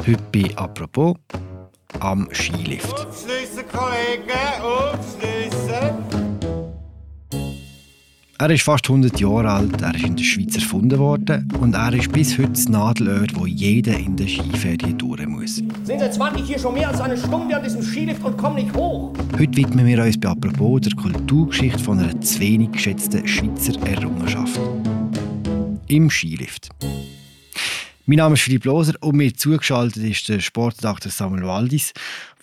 Heute bei «Apropos» am Skilift. Aufschliessen, Kollegen, aufschliessen. Er ist fast 100 Jahre alt, er ist in der Schweiz erfunden worden und er ist bis heute das Nadelöhr, wo jeder in der Skiferie durch muss. Sind seit 20 hier schon mehr als eine Stunde an diesem Skilift und kommen nicht hoch. Heute widmen wir uns bei «Apropos» der Kulturgeschichte von einer zu wenig geschätzten Schweizer Errungenschaft. Im Skilift. Mein Name ist Philipp Loser und mir zugeschaltet ist der Sportredakteur Samuel Waldis,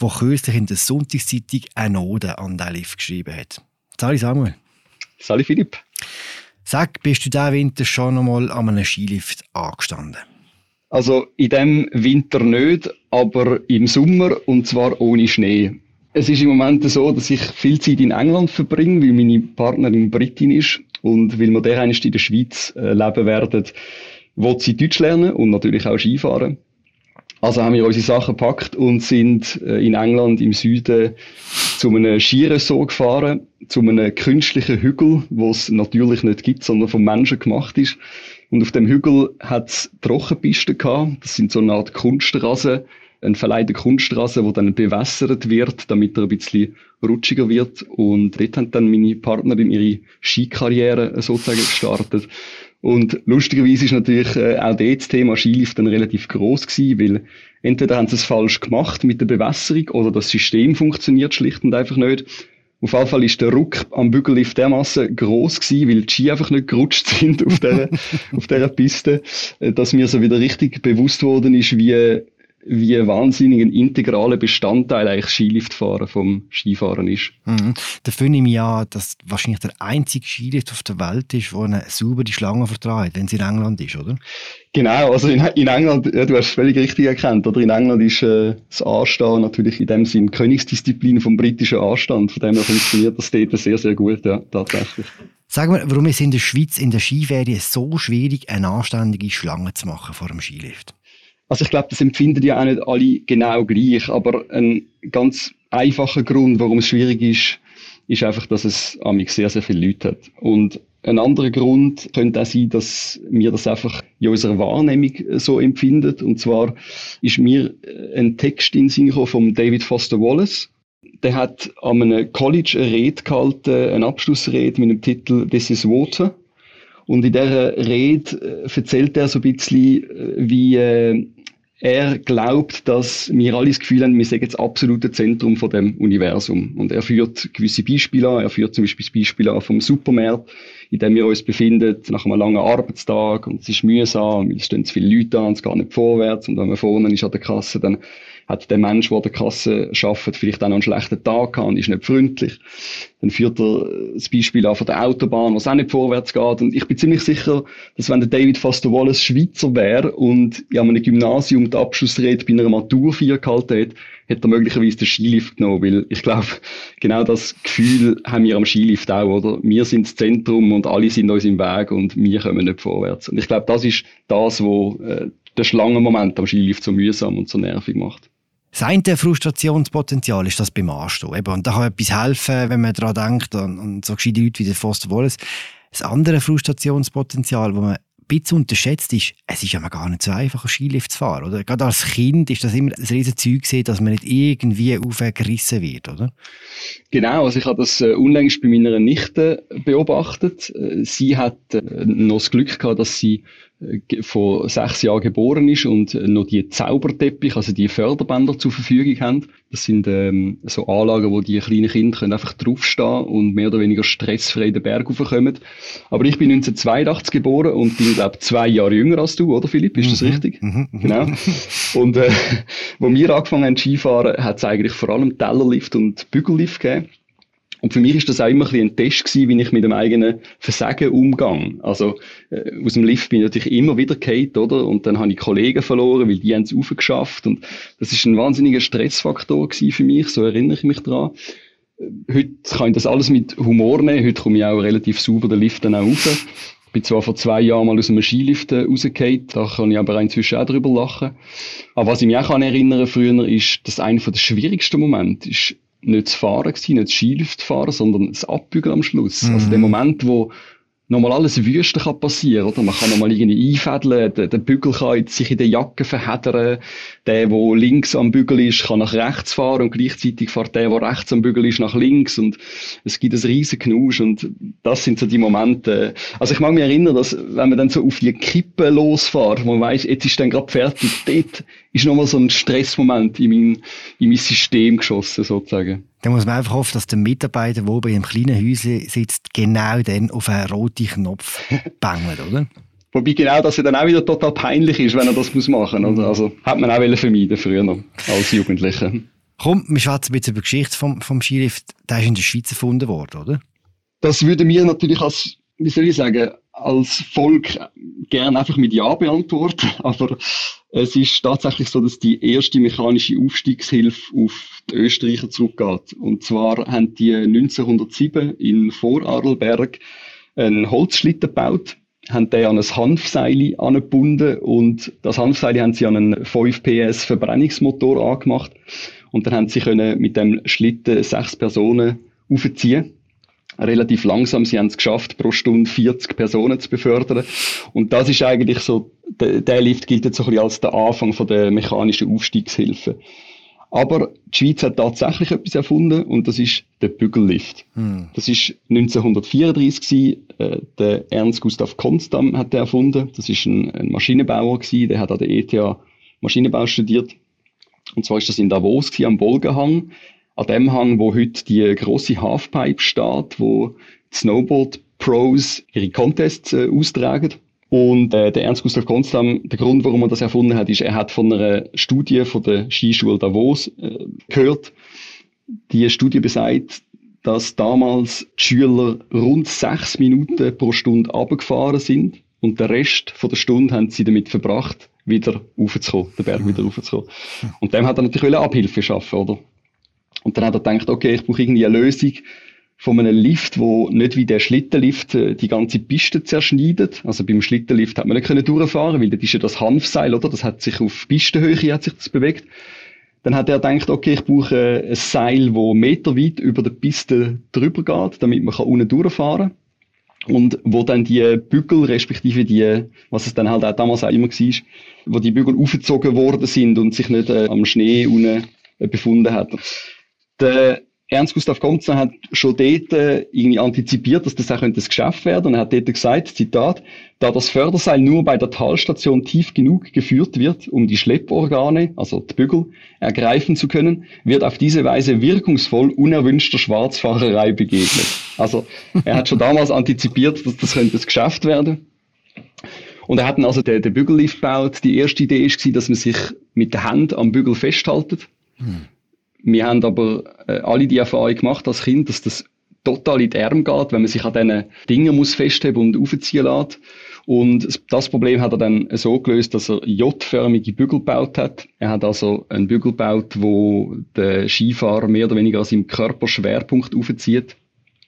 der kürzlich in der Sonntagszeitung eine Ode an den Lift geschrieben hat. Sali Samuel. Sali Philipp. Sag, bist du diesen Winter schon einmal an einem Skilift angestanden? Also in dem Winter nicht, aber im Sommer und zwar ohne Schnee. Es ist im Moment so, dass ich viel Zeit in England verbringe, weil meine Partnerin Britin ist und weil wir dereinst in der Schweiz äh, leben werden, will sie Deutsch lernen und natürlich auch Skifahren. Also haben wir unsere Sachen gepackt und sind äh, in England im Süden zu einem Skiresort gefahren, zu einem künstlichen Hügel, wo es natürlich nicht gibt, sondern vom Menschen gemacht ist. Und auf dem Hügel hat es Trockenpisten gehabt. Das sind so eine Art Kunstrasen, ein verleihter Kunstrasen, wo dann bewässert wird, damit er ein bisschen rutschiger wird. Und dort hat dann meine Partnerin ihre Skikarriere sozusagen gestartet. Und lustigerweise ist natürlich äh, auch das Thema Skilift dann relativ groß gewesen, weil entweder haben sie es falsch gemacht mit der Bewässerung oder das System funktioniert schlicht und einfach nicht. Auf jeden Fall ist der Ruck am Bügellift dermaßen groß gewesen, weil die Ski einfach nicht gerutscht sind auf der, auf dieser Piste, äh, dass mir so wieder richtig bewusst worden ist, wie, wie ein wahnsinnigen integraler Bestandteil eigentlich Skiliftfahren vom Skifahren ist. Mhm. Dafür nehme ich an, dass wahrscheinlich der einzige Skilift auf der Welt ist, der eine saubere Schlange verträgt, wenn es in England ist, oder? Genau, also in, in England, ja, du hast es völlig richtig erkannt, oder? In England ist äh, das Anstehen natürlich in dem Sinn Königsdisziplin vom britischen Anstand. Von dem her funktioniert das dort sehr, sehr gut, ja, tatsächlich. Sag mal, warum ist es in der Schweiz in der Skiferie so schwierig, eine anständige Schlange zu machen vor dem Skilift? Also ich glaube, das empfinden ja auch nicht alle genau gleich, aber ein ganz einfacher Grund, warum es schwierig ist, ist einfach, dass es amig sehr, sehr viele Leute hat. Und ein anderer Grund könnte auch sein, dass wir das einfach in unserer Wahrnehmung so empfinden. Und zwar ist mir ein Text in Sinn von David Foster Wallace. Der hat an einem College eine Rede gehalten, eine Abschlussrede mit dem Titel This is Water. Und in dieser Rede erzählt er so ein bisschen, wie er glaubt, dass wir alle das Gefühl haben, wir sind jetzt absolute Zentrum von dem Universum. Und er führt gewisse Beispiele an. Er führt zum Beispiel das Beispiel an vom Supermarkt, in dem wir uns befinden, nach einem langen Arbeitstag. Und es ist mühsam, weil es stehen zu viele Leute an, es geht nicht vorwärts. Und wenn man vorne ist an der Kasse, dann hat der Mensch, der an der Kasse arbeitet, vielleicht auch noch einen schlechten Tag gehabt und ist nicht freundlich. Dann führt er das Beispiel an von der Autobahn, was auch nicht vorwärts geht. Und ich bin ziemlich sicher, dass wenn der David Foster Wallace Schweizer wäre und in einem Gymnasium die Abschlussrede bei einer Maturfeier gehalten hätte, hätte er möglicherweise den Skilift genommen, weil ich glaube, genau das Gefühl haben wir am Skilift auch, oder? Wir sind das Zentrum und alle sind uns im Weg und wir kommen nicht vorwärts. Und ich glaube, das ist das, was äh, den Schlangenmoment am Skilift so mühsam und so nervig macht. Das eine Frustrationspotenzial ist das beim Anstehen. Eben, und da kann etwas helfen, wenn man daran denkt, und, und so gescheite Leute wie der Foster Wallace. Das andere Frustrationspotenzial, das man ein bisschen unterschätzt, ist, es ist ja gar nicht so einfach, einen Skilift zu fahren. Oder? Gerade als Kind ist das immer ein riesen Zeug, dass man nicht irgendwie aufgerissen wird, oder? Genau, also ich habe das äh, unlängst bei meiner Nichte beobachtet. Äh, sie hat äh, noch das Glück gehabt, dass sie vor sechs Jahren geboren ist und noch die Zauberteppich, also die Förderbänder zur Verfügung haben. Das sind ähm, so Anlagen, wo die kleinen Kinder können einfach draufstehen und mehr oder weniger stressfrei den Berg raufkommen. Aber ich bin 1982 geboren und bin, glaube zwei Jahre jünger als du, oder Philipp? Ist das mhm. richtig? Mhm. Genau. Und äh, wo wir angefangen haben Skifahren, hat es eigentlich vor allem Tellerlift und Bügellift gegeben. Und für mich ist das auch immer ein, ein Test gewesen, wie ich mit dem eigenen Versagen umgehe. Also, äh, aus dem Lift bin ich natürlich immer wieder gefallen, oder? Und dann habe ich Kollegen verloren, weil die haben es aufgeschafft. Und das ist ein wahnsinniger Stressfaktor gewesen für mich, so erinnere ich mich dran. Äh, heute kann ich das alles mit Humor nehmen. Heute komme ich auch relativ sauber den Lift dann auch rauf. Ich bin zwar vor zwei Jahren mal aus einem Skilift äh, rausgefallen, da kann ich aber inzwischen auch drüber lachen. Aber was ich mich auch erinnern kann früher, ist, dass einer der schwierigsten Momente ist, nicht das Fahren gewesen, nicht das Skilift fahren, sondern das Abbügeln am Schluss. Mhm. Also der Moment, wo, nochmal alles Wüste kann passieren, oder? Man kann nochmal irgendwie einfädeln, der, der Bügel kann jetzt sich in der Jacke verheddern, der, der links am Bügel ist, kann nach rechts fahren und gleichzeitig fährt der, der rechts am Bügel ist, nach links und es gibt ein riesen Knusch und das sind so die Momente. Also ich mag mich erinnern, dass wenn man dann so auf die Kippe losfährt, wo man weiss, jetzt ist dann gerade fertig, dort ist nochmal so ein Stressmoment in mein, in mein System geschossen, sozusagen. Da muss man einfach hoffen, dass der Mitarbeiter, der oben im kleinen Häuschen sitzt, genau dann auf einen roten Knopf bangelt, oder? Wobei genau das ja dann auch wieder total peinlich ist, wenn er das muss machen muss. Also, also hat man auch vermeiden früher noch, als Jugendlicher. Komm, wir schwätzen ein bisschen über die Geschichte vom, vom Skilift. Der ist in der Schweiz erfunden worden, oder? Das würde mir natürlich als, wie soll ich sagen, als Volk gerne einfach mit Ja beantworten. Aber es ist tatsächlich so, dass die erste mechanische Aufstiegshilfe auf die Österreicher zurückgeht. Und zwar haben die 1907 in Vorarlberg einen Holzschlitten gebaut, haben den an ein Hanfseil angebunden und das Hanfseil haben sie an einen 5 PS Verbrennungsmotor angemacht und dann haben sie können mit dem Schlitten sechs Personen aufziehen relativ langsam. Sie haben es geschafft, pro Stunde 40 Personen zu befördern. Und das ist eigentlich so, der, der Lift gilt jetzt so ein bisschen als der Anfang von der mechanischen Aufstiegshilfe. Aber die Schweiz hat tatsächlich etwas erfunden und das ist der Bügellift. Hm. Das ist 1934 gewesen. Äh, der Ernst Gustav Konstam hat der erfunden. Das ist ein, ein Maschinenbauer gewesen. Der hat an der ETH Maschinenbau studiert. Und zwar ist das in Davos gewesen, am Bolgenhang an dem Hang, wo heute die große Halfpipe steht, wo die Snowboard Pros ihre Contests äh, austragen. Und äh, der Ernst Gustav Konstam, der Grund, warum er das erfunden hat, ist, er hat von einer Studie von der Skischule Davos äh, gehört. Die Studie besagt, dass damals die Schüler rund sechs Minuten pro Stunde abgefahren sind und der Rest von der Stunde haben sie damit verbracht, wieder raufzukommen, den Berg wieder raufzukommen. Und dem hat er natürlich Abhilfe schaffen, oder? Und dann hat er gedacht, okay, ich brauche irgendwie eine Lösung von einem Lift, wo nicht wie der Schlittenlift äh, die ganze Piste zerschneidet. Also beim Schlittenlift hat man nicht können durchfahren, weil das ist ja das Hanfseil, oder? Das hat sich auf Pistenhöhe hat sich das bewegt. Dann hat er gedacht, okay, ich brauche ein Seil, wo meterweit über der Piste drüber geht, damit man unten durchfahren kann. Und wo dann die Bügel, respektive die, was es dann halt auch damals auch immer war, wo die Bügel aufgezogen worden sind und sich nicht äh, am Schnee unten äh, befunden hat. Der Ernst Gustav Komzner hat schon dort äh, irgendwie antizipiert, dass das auch ein Geschäft werden und er hat dort gesagt, Zitat, da das Förderseil nur bei der Talstation tief genug geführt wird, um die Schlepporgane, also die Bügel, ergreifen zu können, wird auf diese Weise wirkungsvoll unerwünschter Schwarzfahrerei begegnet. Also er hat schon damals antizipiert, dass das könnte das Geschäft werden. Und er hat dann also den, den Bügellift gebaut. Die erste Idee war, dass man sich mit der Hand am Bügel festhaltet. Hm. Wir haben aber äh, alle die Erfahrung gemacht als Kind, dass das total in die Arme geht, wenn man sich an diesen Dingen muss festheben und aufziehen lässt. Und das Problem hat er dann so gelöst, dass er J-förmige Bügel gebaut hat. Er hat also einen Bügel gebaut, wo der Skifahrer mehr oder weniger an seinem Körperschwerpunkt aufzieht.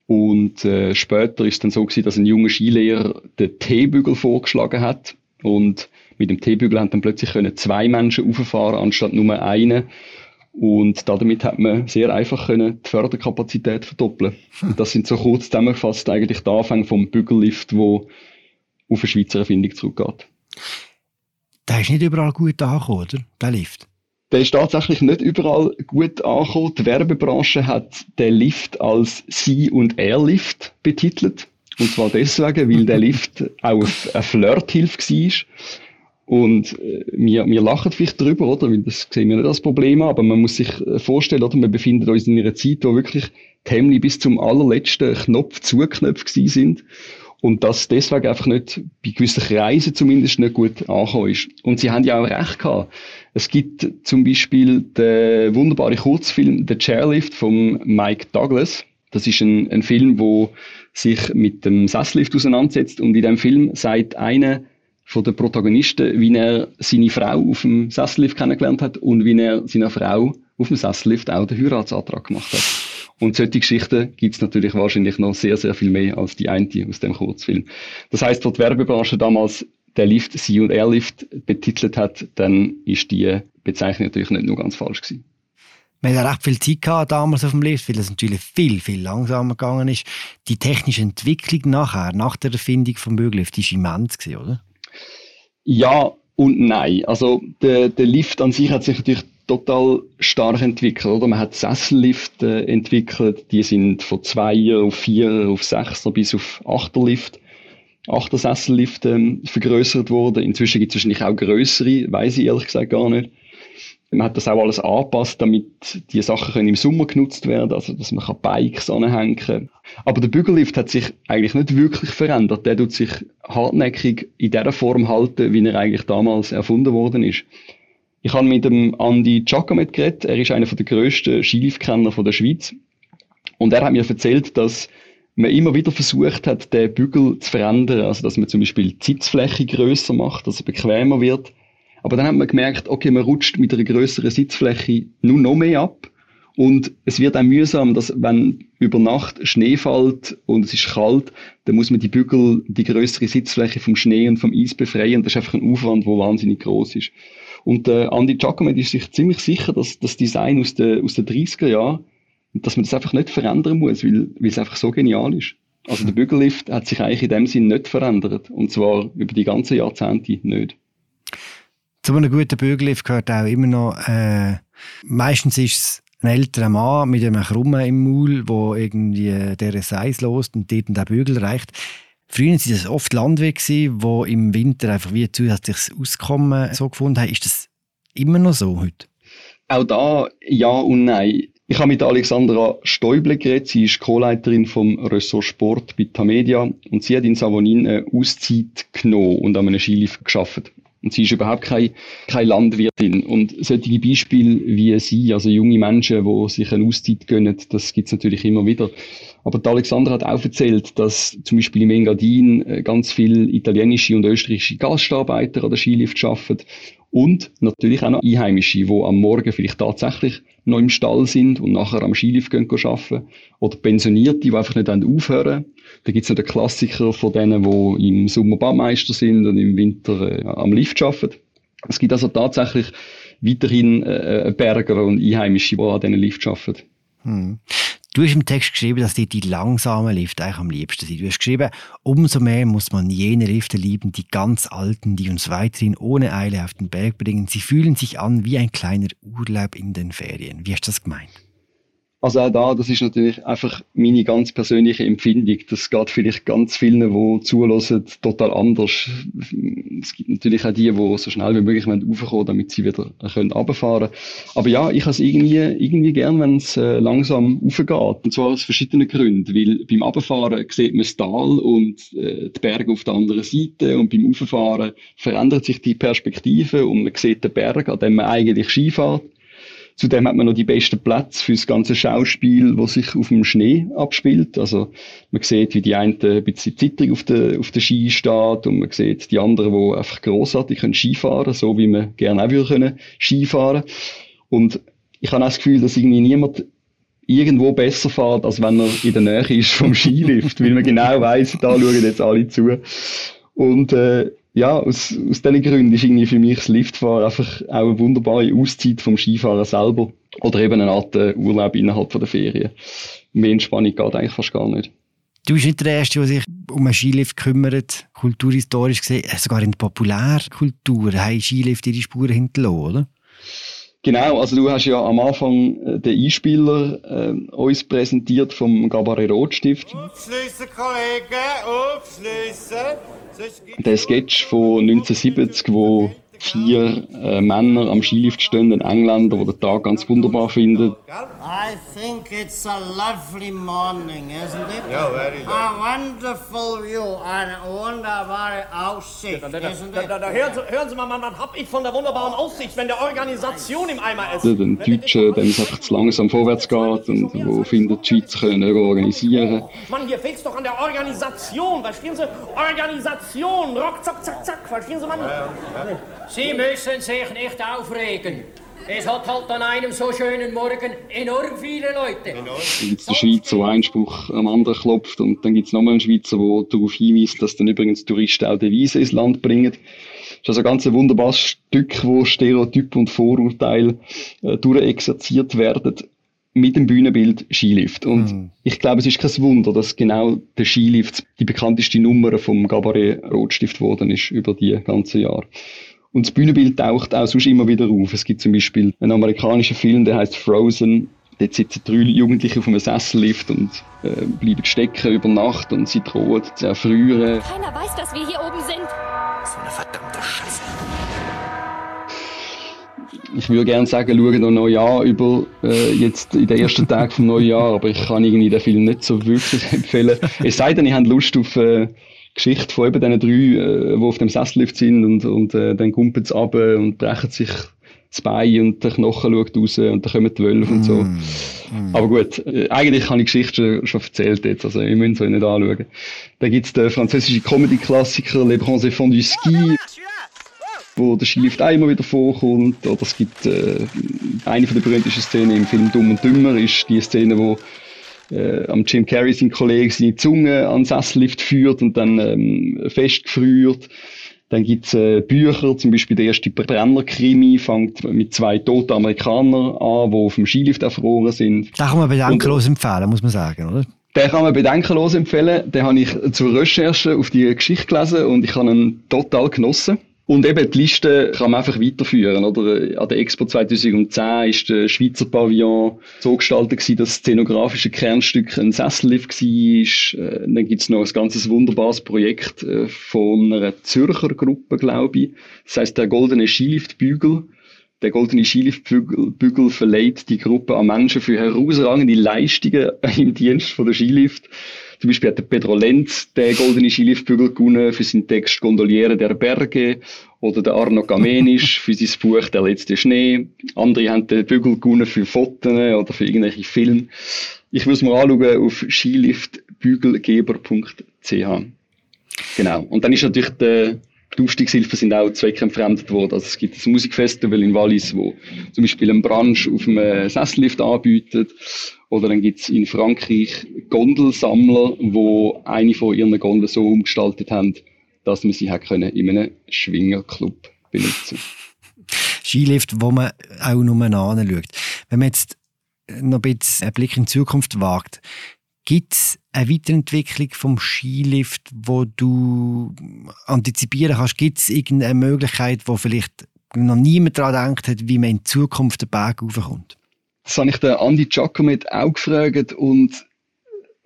Und äh, später ist es dann so gewesen, dass ein junger Skilehrer den T-Bügel vorgeschlagen hat. Und mit dem T-Bügel haben dann plötzlich können zwei Menschen auffahren anstatt nur einen. Und damit hat man sehr einfach können die Förderkapazität verdoppeln. Und das sind so kurz zusammengefasst eigentlich der Anfang vom Bügellift, wo auf eine Schweizer Erfindung zurückgeht. Der ist nicht überall gut angekommen, oder? Der Lift? Der ist tatsächlich nicht überall gut angekommen. Die Werbebranche hat den Lift als Sie- und Er-Lift betitelt. Und zwar deswegen, weil der Lift auch eine Flirthilfe war. Und äh, wir, wir lachen vielleicht drüber, oder? Weil das sehen wir nicht als Problem an, aber man muss sich äh, vorstellen, oder? Wir befinden uns in einer Zeit, wo wirklich die Hemmli bis zum allerletzten Knopf zugeknöpft gewesen sind. Und das deswegen einfach nicht, bei gewissen Kreisen zumindest nicht gut angekommen ist. Und sie haben ja auch recht gehabt. Es gibt zum Beispiel den wunderbaren Kurzfilm The Chairlift von Mike Douglas. Das ist ein, ein Film, wo sich mit dem Sesslift auseinandersetzt. Und in dem Film sagt einer, von den Protagonisten, wie er seine Frau auf dem Sessellift kennengelernt hat und wie er seiner Frau auf dem Sessellift auch den Heiratsantrag gemacht hat. Und solche Geschichten gibt es natürlich wahrscheinlich noch sehr, sehr viel mehr als die eine aus dem Kurzfilm. Das heißt, die Werbebranche damals der Lift Sie und Airlift betitelt hat, dann ist die Bezeichnung natürlich nicht nur ganz falsch gewesen. Wir hatten recht viel Zeit gehabt, damals auf dem Lift, weil es natürlich viel, viel langsamer gegangen ist. Die technische Entwicklung nachher, nach der Erfindung vom die war immens, gewesen, oder? Ja und nein. Also der, der Lift an sich hat sich natürlich total stark entwickelt. Oder? Man hat Sessellift äh, entwickelt, die sind von Zweier auf Vierer auf Sechser bis auf Achterlift. Achtersessellift ähm, vergrößert worden. Inzwischen gibt es wahrscheinlich auch größere, weiß ich ehrlich gesagt gar nicht. Man hat das auch alles angepasst, damit die Sachen können im Sommer genutzt werden, also dass man Bikes anhängen kann. Aber der Bügellift hat sich eigentlich nicht wirklich verändert. Der tut sich hartnäckig in der Form halten, wie er eigentlich damals erfunden worden ist. Ich habe mit dem Andy Giacomet geredet. Er ist einer der grössten Skiliftkenner der Schweiz. Und er hat mir erzählt, dass man immer wieder versucht hat, den Bügel zu verändern. Also, dass man zum Beispiel die Sitzfläche grösser macht, dass es bequemer wird. Aber dann hat man gemerkt, okay, man rutscht mit einer größeren Sitzfläche nur noch mehr ab. Und es wird auch mühsam, dass wenn über Nacht Schnee fällt und es ist kalt, dann muss man die Bügel, die größere Sitzfläche vom Schnee und vom Eis befreien. Das ist einfach ein Aufwand, der wahnsinnig groß ist. Und äh, Andy Giacomet ist sich ziemlich sicher, dass das Design aus den, aus den 30er Jahren, dass man das einfach nicht verändern muss, weil, weil es einfach so genial ist. Also der Bügellift hat sich eigentlich in dem Sinn nicht verändert. Und zwar über die ganzen Jahrzehnte nicht. Zu einem guten Bügellift gehört auch immer noch, äh, meistens ist es ein älterer Mann mit einem Krummen im Maul, der irgendwie der Seis lost und dort den Bügel reicht. Früher waren das oft Landwege, die im Winter einfach wie zusätzliches Auskommen so gefunden haben. Ist das immer noch so heute? Auch da ja und nein. Ich habe mit Alexandra Stäuble geredet. Sie ist Co-Leiterin vom Ressort Sport bei Tamedia und sie hat in Savonin eine Auszeit genommen und an einem Skilift geschafft. Und sie ist überhaupt keine, keine Landwirtin. Und solche Beispiele wie sie, also junge Menschen, die sich eine Auszeit gönnen, das gibt es natürlich immer wieder. Aber die Alexandra hat auch erzählt, dass zum Beispiel im Engadin äh, ganz viele italienische und österreichische Gastarbeiter an der Skilift arbeiten und natürlich auch noch Einheimische, die am Morgen vielleicht tatsächlich noch im Stall sind und nachher am Skilift gehen arbeiten. Oder Pensionierte, die einfach nicht aufhören Da gibt es noch den Klassiker von denen, die im Sommer Badmeister sind und im Winter äh, am Lift arbeiten. Es gibt also tatsächlich weiterhin äh, Berger und Einheimische, die an diesen Lift arbeiten. Hm. Du hast im Text geschrieben, dass dir die langsamen Lifte eigentlich am liebsten sind. Du hast geschrieben, umso mehr muss man jene Lifte lieben, die ganz alten, die uns weiterhin ohne Eile auf den Berg bringen. Sie fühlen sich an wie ein kleiner Urlaub in den Ferien. Wie hast du das gemeint? Also auch da, das ist natürlich einfach meine ganz persönliche Empfindung. Das geht vielleicht ganz vielen, die zulassen, total anders. Es gibt natürlich auch die, die so schnell wie möglich raufkommen damit sie wieder können runterfahren können. Aber ja, ich habe es irgendwie, irgendwie gern, wenn es äh, langsam raufgeht. Und zwar aus verschiedenen Gründen. Weil beim Runterfahren sieht man das Tal und äh, die Berge auf der anderen Seite. Und beim Rauffahren verändert sich die Perspektive und man sieht den Berg, an dem man eigentlich Ski fährt. Zudem hat man noch die besten Plätze für das ganze Schauspiel, was sich auf dem Schnee abspielt. Also man sieht, wie die einen ein bisschen zittrig auf der, auf der Ski steht und man sieht die anderen, die einfach grossartig können Skifahren, so wie man gerne auch würde können Skifahren. Und ich habe auch das Gefühl, dass irgendwie niemand irgendwo besser fährt, als wenn er in der Nähe ist vom Skilift, weil man genau weiß, da schauen jetzt alle zu. Und äh, ja, aus, aus diesen Gründen ist irgendwie für mich das Liftfahren einfach auch eine wunderbare Auszeit vom Skifahren selber. Oder eben eine Art äh, Urlaub innerhalb der Ferien. Mehr Entspannung geht eigentlich fast gar nicht. Du bist nicht der Erste, der sich um einen Skilift kümmert, kulturhistorisch gesehen. Sogar in der Populärkultur haben Skilift ihre Spuren hinterlassen, oder? Genau, also du hast ja am Anfang äh, den Einspieler äh, uns präsentiert vom Gabaret Rotstift. Aufschliessen, Kollegen, aufschliessen. Der Sketch von 1970, wo vier äh, Männer am Skilift stehen, ein Engländer, der den Tag ganz wunderbar findet. I think it's a lovely morning, isn't it? Ja, very good. A wonderful view a wunderbare Aussicht, Da, da, da, isn't it? da, da, hören, Sie, hören Sie mal, Mann, was hab ich von der wunderbaren Aussicht, wenn der Organisation im Eimer ist? Den Deutschen, dem es einfach zu langsam vorwärts geht und wo findet, die Schweizer können organisieren. Mann, hier fehlt's doch an der Organisation. Verstehen Sie? Organisation. Rock, zack, zack, zack. Verstehen Sie, Mann? Sie müssen sich nicht aufregen. Es hat halt an einem so schönen Morgen enorm viele Leute. Dann gibt es Schweizer, der einen Spruch am anderen klopft und dann gibt es nochmal einen Schweizer, der darauf hinweist, dass dann übrigens Touristen auch Devisen ins Land bringen. ist also ein ganz wunderbares Stück, wo Stereotype und Vorurteile äh, durchexerziert werden mit dem Bühnenbild Skilift. Und mhm. ich glaube, es ist kein Wunder, dass genau der Skilift die bekannteste Nummer vom Gabaret Rotstift geworden ist über die ganzen Jahre. Und das Bühnenbild taucht auch sonst immer wieder auf. Es gibt zum Beispiel einen amerikanischen Film, der heißt Frozen. Dort sitzen drei Jugendliche auf einem Sessellift und äh, bleiben stecken über Nacht und sie drohen zu erfrieren. Keiner weiß, dass wir hier oben sind. So eine verdammte Scheiße. Ich würde gerne sagen, schauen noch Neujahr über, äh, jetzt in den ersten Tagen vom Neujahr, aber ich kann irgendwie den Film nicht so wirklich empfehlen. Es sei denn, ich habe Lust auf äh, Geschichte von eben diesen drei, äh, die auf dem Sessellift sind und, und äh, dann kumpeln sie runter und brechen sich das Bein und der Knochen schaut raus und dann kommen die Wölfe und so. Mm, mm. Aber gut, äh, eigentlich habe ich die Geschichte schon, schon erzählt jetzt, also ihr müsst es euch nicht anschauen. Dann gibt es den französischen Comedy-Klassiker Les Bronzés Fonds du Ski, wo der Skilift auch immer wieder vorkommt. Oder es gibt äh, eine von der berühmtesten Szenen im Film Dumm und Dümmer, ist die Szene, wo äh, am Jim Carrey sein Kollege seine Zunge an den Sessellift führt und dann ähm, festgefriert. Dann gibt's äh, Bücher, zum Beispiel der erste Brenner-Krimi fängt mit zwei toten Amerikanern an, die auf dem Skilift erfroren sind. Da kann man bedenkenlos und, empfehlen, muss man sagen, oder? Den kann man bedenkenlos empfehlen. Den habe ich zur Recherche auf die Geschichte gelesen und ich habe ihn total genossen. Und eben die Liste kann man einfach weiterführen. Oder? An der Expo 2010 ist der Schweizer Pavillon so gestaltet gewesen, dass das szenografische Kernstück ein Sessellift war. Äh, dann gibt's noch ein ganzes wunderbares Projekt äh, von einer Zürcher Gruppe, glaube ich. Das heißt der Goldene Skiliftbügel. Der Goldene Skiliftbügel verleiht die Gruppe an Menschen für herausragende Leistungen im Dienst von der Skilift. Zum Beispiel hat der Pedro Lenz den goldenen Skiliftbügel gewonnen für seinen Text Gondoliere der Berge oder der Arno Gamenisch für sein Buch Der letzte Schnee. Andere haben den Bügel gewonnen für Fotos oder für irgendwelche Filme. Ich es mal anschauen auf skiliftbügelgeber.ch. Genau. Und dann ist natürlich der die Aufstiegshilfen sind auch zweckentfremdet worden. Also es gibt ein Musikfestival in Wallis, wo zum Beispiel eine Branche auf einem Sessellift anbietet. Oder dann gibt es in Frankreich Gondelsammler, wo eine von ihren Gondeln so umgestaltet haben, dass man sie können in einem Schwingerclub benutzen Skilift, wo man auch nur anschaut. Wenn man jetzt noch ein bisschen einen Blick in die Zukunft wagt, Gibt es eine Weiterentwicklung vom Skilift, wo du antizipieren kannst? Gibt es irgendeine Möglichkeit, wo vielleicht noch niemand daran gedacht hat, wie man in Zukunft den Berg raufkommt? Das habe ich den Andi Giacomet auch gefragt und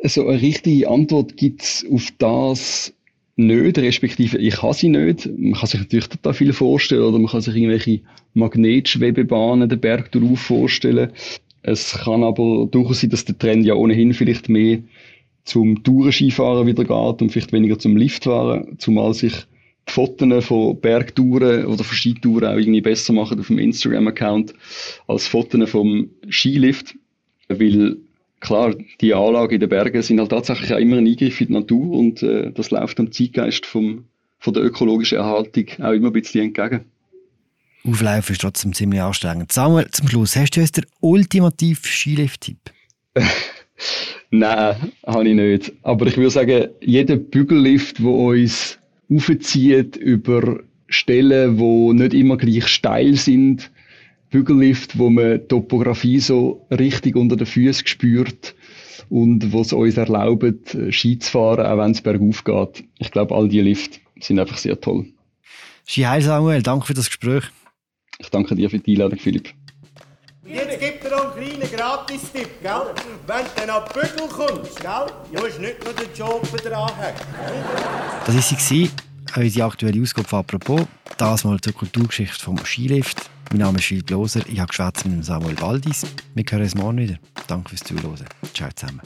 so eine richtige Antwort gibt es auf das nicht, respektive ich habe sie nicht. Man kann sich natürlich total viel vorstellen oder man kann sich irgendwelche Magnetschwebebahnen den Berg darauf vorstellen. Es kann aber durchaus sein, dass der Trend ja ohnehin vielleicht mehr zum Tourenskifahren wieder geht und vielleicht weniger zum Liftfahren, zumal sich die Fotos von Bergtouren oder von Skitouren auch irgendwie besser machen auf dem Instagram-Account als Fotos vom Skilift, weil klar, die Anlagen in den Bergen sind halt tatsächlich auch immer ein Eingriff in die Natur und äh, das läuft dem Zeitgeist vom, von der ökologischen Erhaltung auch immer ein bisschen entgegen. Auflaufen ist trotzdem ziemlich anstrengend. Samuel, zum Schluss, hast du jetzt den ultimativen Skilift-Tipp? Nein, habe ich nicht. Aber ich würde sagen, jeder Bügellift, der uns aufzieht über Stellen, die nicht immer gleich steil sind, Bügellift, wo man Topografie so richtig unter den Füßen spürt und wo es uns erlaubt, Ski zu fahren, auch wenn es bergauf geht. Ich glaube, all diese Lifte sind einfach sehr toll. Ski Heil Samuel, danke für das Gespräch. Ich danke dir für die Einladung, Philipp. Jetzt gibt er einen kleinen Gratis-Tipp, gell? Wenn du dann an die Bügel kommst, gell? Ja, ist nicht nur der Job dranhängen. Das war sie, unsere aktuelle Ausgabe von «Apropos». Das mal zur Kulturgeschichte vom Skilift. Mein Name ist Philipp Loser, ich habe geschwätzt mit Samuel Waldis. Wir hören uns morgen wieder. Danke fürs Zuhören. Ciao zusammen.